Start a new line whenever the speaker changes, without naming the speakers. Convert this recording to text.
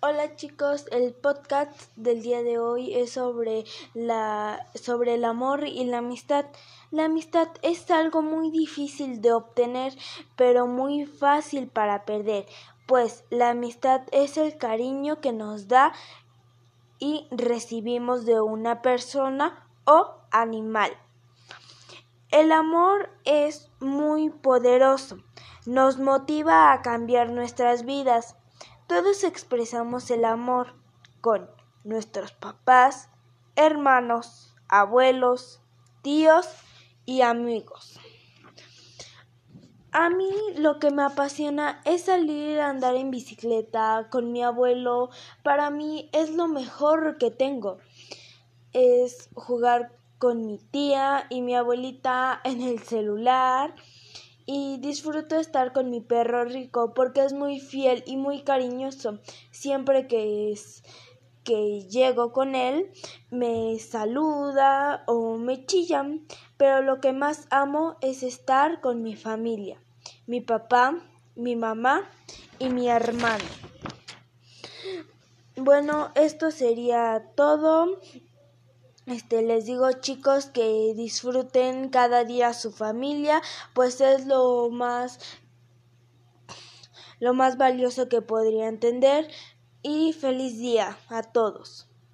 Hola chicos, el podcast del día de hoy es sobre la sobre el amor y la amistad. La amistad es algo muy difícil de obtener, pero muy fácil para perder, pues la amistad es el cariño que nos da y recibimos de una persona o animal. El amor es muy poderoso, nos motiva a cambiar nuestras vidas todos expresamos el amor con nuestros papás, hermanos, abuelos, tíos y amigos. A mí lo que me apasiona es salir a andar en bicicleta con mi abuelo. Para mí es lo mejor que tengo. Es jugar con mi tía y mi abuelita en el celular y disfruto estar con mi perro rico porque es muy fiel y muy cariñoso. Siempre que es que llego con él me saluda o me chilla, pero lo que más amo es estar con mi familia, mi papá, mi mamá y mi hermano. Bueno, esto sería todo. Este, les digo chicos que disfruten cada día su familia, pues es lo más lo más valioso que podría entender y feliz día a todos.